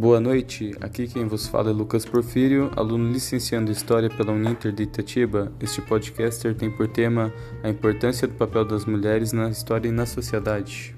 Boa noite, aqui quem vos fala é Lucas Porfírio, aluno licenciando História pela Uninter de Itatiba. Este podcaster tem por tema a importância do papel das mulheres na história e na sociedade.